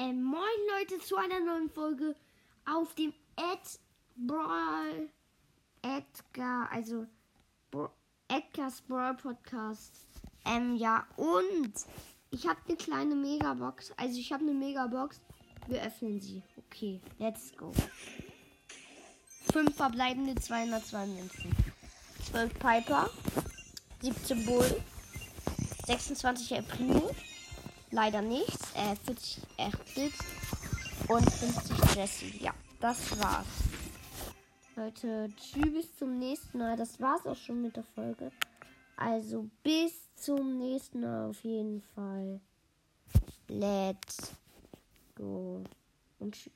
Ähm, moin Leute zu einer neuen Folge auf dem Ed Brawl Edgar, also Bra Edgar's Brawl Podcast. Ähm, ja, und ich habe eine kleine Megabox. Also ich habe eine Megabox. Wir öffnen sie. Okay, let's go. Fünf verbleibende 202 Münzen. 12 Piper. 17 Bull. 26 April. Leider nichts. Äh, 40 Erdbit. Und 50 Jesse. Ja, das war's. Leute, tschüss, bis zum nächsten Mal. Das war's auch schon mit der Folge. Also bis zum nächsten Mal auf jeden Fall. Let's go. Und tschüss.